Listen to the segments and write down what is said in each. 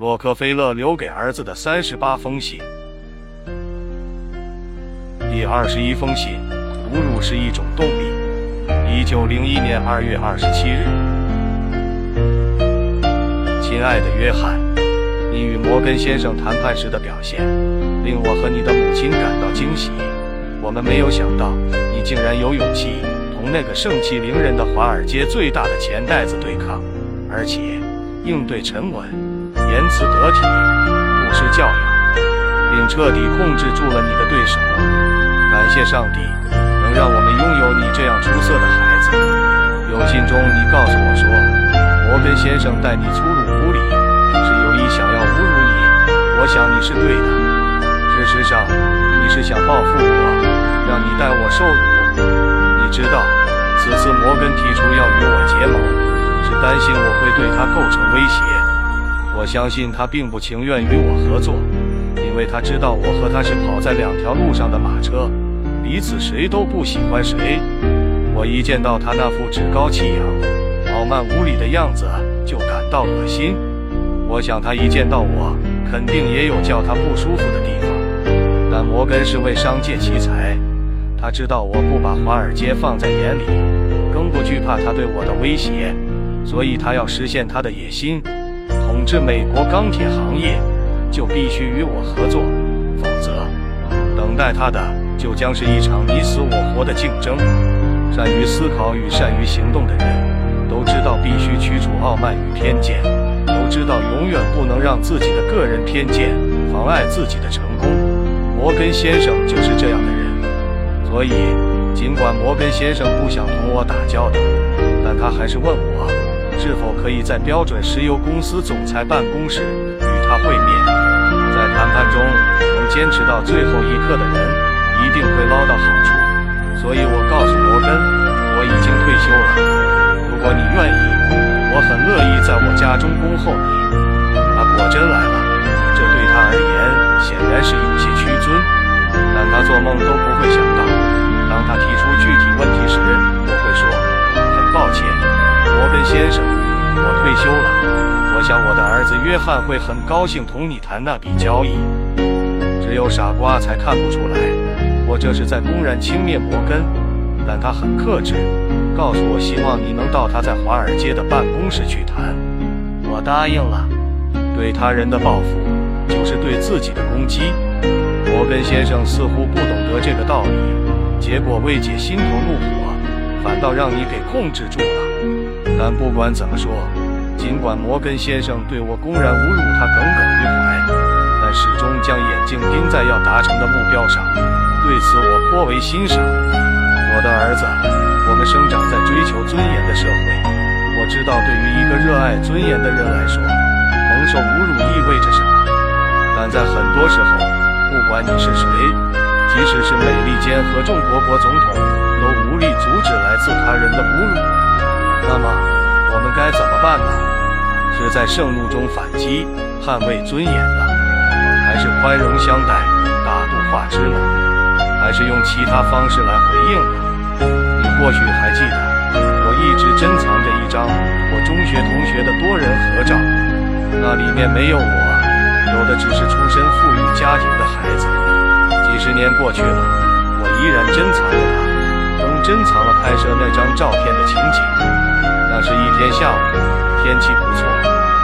洛克菲勒留给儿子的三十八封信。第二十一封信：侮辱是一种动力。一九零一年二月二十七日，亲爱的约翰，你与摩根先生谈判时的表现，令我和你的母亲感到惊喜。我们没有想到，你竟然有勇气同那个盛气凌人的华尔街最大的钱袋子对抗，而且应对沉稳，言辞得体，不失教养，并彻底控制住了你的对手。感谢上帝，能让我们拥有你这样出色的孩子。有信中你告诉我说，摩根先生待你粗鲁无礼，是有意想要侮辱你。我想你是对的。事实上，你是想报复我，让你代我受辱。你知道，此次摩根提出要与我结盟，是担心我会对他构成威胁。我相信他并不情愿与我合作。因为他知道我和他是跑在两条路上的马车，彼此谁都不喜欢谁。我一见到他那副趾高气扬、傲慢无礼的样子，就感到恶心。我想他一见到我，肯定也有叫他不舒服的地方。但摩根是位商界奇才，他知道我不把华尔街放在眼里，更不惧怕他对我的威胁，所以他要实现他的野心，统治美国钢铁行业。就必须与我合作，否则，等待他的就将是一场你死我活的竞争。善于思考与善于行动的人，都知道必须驱除傲慢与偏见，都知道永远不能让自己的个人偏见妨碍自己的成功。摩根先生就是这样的人，所以，尽管摩根先生不想同我打交道，但他还是问我，是否可以在标准石油公司总裁办公室与他会面。在谈判中能坚持到最后一刻的人，一定会捞到好处。所以我告诉摩根，我已经退休了。如果你愿意，我很乐意在我家中恭候你。他果真来了，这对他而言显然是有些屈尊，但他做梦都不会想到，当他提出具体问题时，我会说：“很抱歉，摩根先生，”我想我的儿子约翰会很高兴同你谈那笔交易。只有傻瓜才看不出来，我这是在公然轻蔑摩根。但他很克制，告诉我希望你能到他在华尔街的办公室去谈。我答应了。对他人的报复，就是对自己的攻击。摩根先生似乎不懂得这个道理，结果未解心头怒火，反倒让你给控制住了。但不管怎么说。尽管摩根先生对我公然侮辱他耿耿于怀，但始终将眼睛盯在要达成的目标上。对此我颇为欣赏。我的儿子，我们生长在追求尊严的社会，我知道对于一个热爱尊严的人来说，蒙受侮辱意味着什么。但在很多时候，不管你是谁，即使是美利坚合众国国总统，都无力阻止来自他人的侮辱。那么，我们该怎么办呢？是在盛怒中反击，捍卫尊严呢，还是宽容相待，大度化之呢？还是用其他方式来回应呢？你或许还记得，我一直珍藏着一张我中学同学的多人合照，那里面没有我，有的只是出身富裕家庭的孩子。几十年过去了，我依然珍藏着它，更珍藏了拍摄那张照片的情景。那是一天下午，天气不错。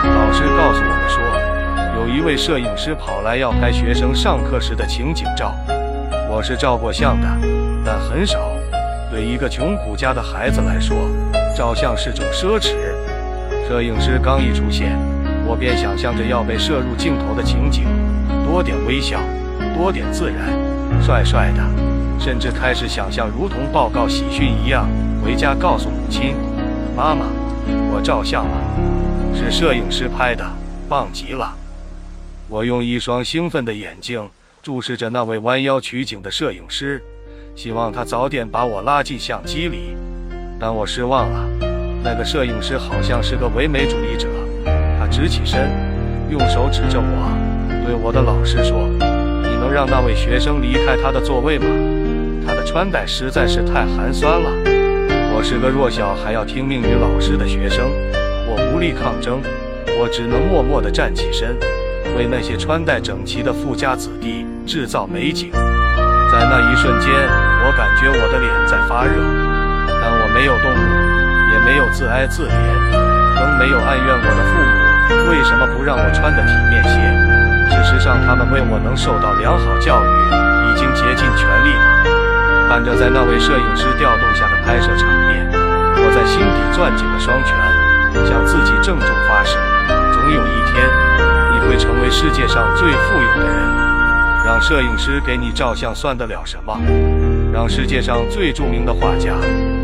老师告诉我们说，有一位摄影师跑来要拍学生上课时的情景照。我是照过相的，但很少。对一个穷苦家的孩子来说，照相是种奢侈。摄影师刚一出现，我便想象着要被摄入镜头的情景，多点微笑，多点自然，帅帅的，甚至开始想象如同报告喜讯一样，回家告诉母亲：“妈妈，我照相了。”是摄影师拍的，棒极了！我用一双兴奋的眼睛注视着那位弯腰取景的摄影师，希望他早点把我拉进相机里。但我失望了，那个摄影师好像是个唯美主义者。他直起身，用手指着我，对我的老师说：“你能让那位学生离开他的座位吗？他的穿戴实在是太寒酸了。”是个弱小还要听命于老师的学生。我无力抗争，我只能默默地站起身，为那些穿戴整齐的富家子弟制造美景。在那一瞬间，我感觉我的脸在发热，但我没有动怒，也没有自哀自怜，更没有哀怨我的父母为什么不让我穿得体面些。事实上，他们为我能受到良好教育已经竭尽全力了。看着在那位摄影师调动下的拍摄场面，我在心底攥紧了双拳，向自己郑重发誓：总有一天，你会成为世界上最富有的人。让摄影师给你照相算得了什么？让世界上最著名的画家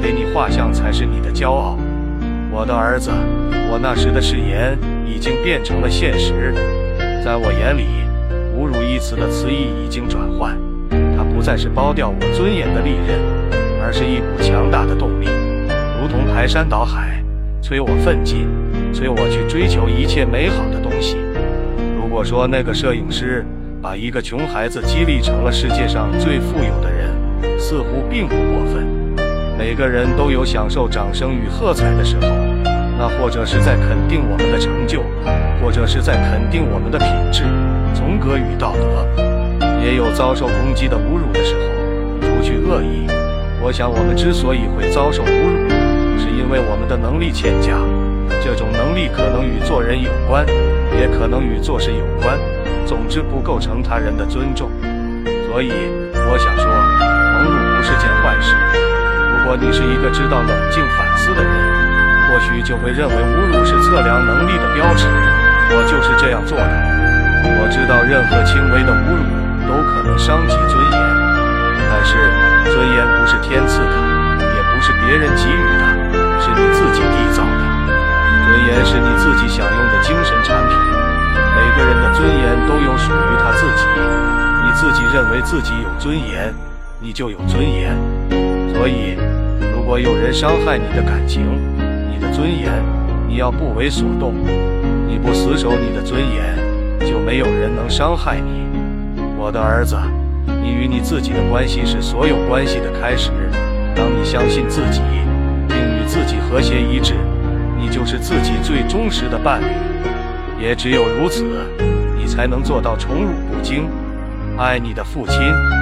给你画像才是你的骄傲。我的儿子，我那时的誓言已经变成了现实。在我眼里，侮辱一词的词义已经转换，不再是剥掉我尊严的利刃，而是一股强大的动力，如同排山倒海，催我奋进，催我去追求一切美好的东西。如果说那个摄影师，把一个穷孩子激励成了世界上最富有的人，似乎并不过分。每个人都有享受掌声与喝彩的时候，那或者是在肯定我们的成就，或者是在肯定我们的品质、从格与道德。也有遭受攻击的侮辱的时候。除去恶意，我想我们之所以会遭受侮辱，是因为我们的能力欠佳。这种能力可能与做人有关，也可能与做事有关。总之不构成他人的尊重，所以我想说，蒙辱不是件坏事。如果你是一个知道冷静反思的人，或许就会认为侮辱是测量能力的标尺。我就是这样做的。我知道任何轻微的侮辱都可能伤及尊严，但是尊严不是天赐的，也不是别人给予的，是你自己缔造的。尊严是你自己享用的精神产品。每个人的尊严都有属于他自己，你自己认为自己有尊严，你就有尊严。所以，如果有人伤害你的感情、你的尊严，你要不为所动，你不死守你的尊严，就没有人能伤害你。我的儿子，你与你自己的关系是所有关系的开始。当你相信自己，并与自己和谐一致，你就是自己最忠实的伴侣。也只有如此，你才能做到宠辱不惊。爱你的父亲。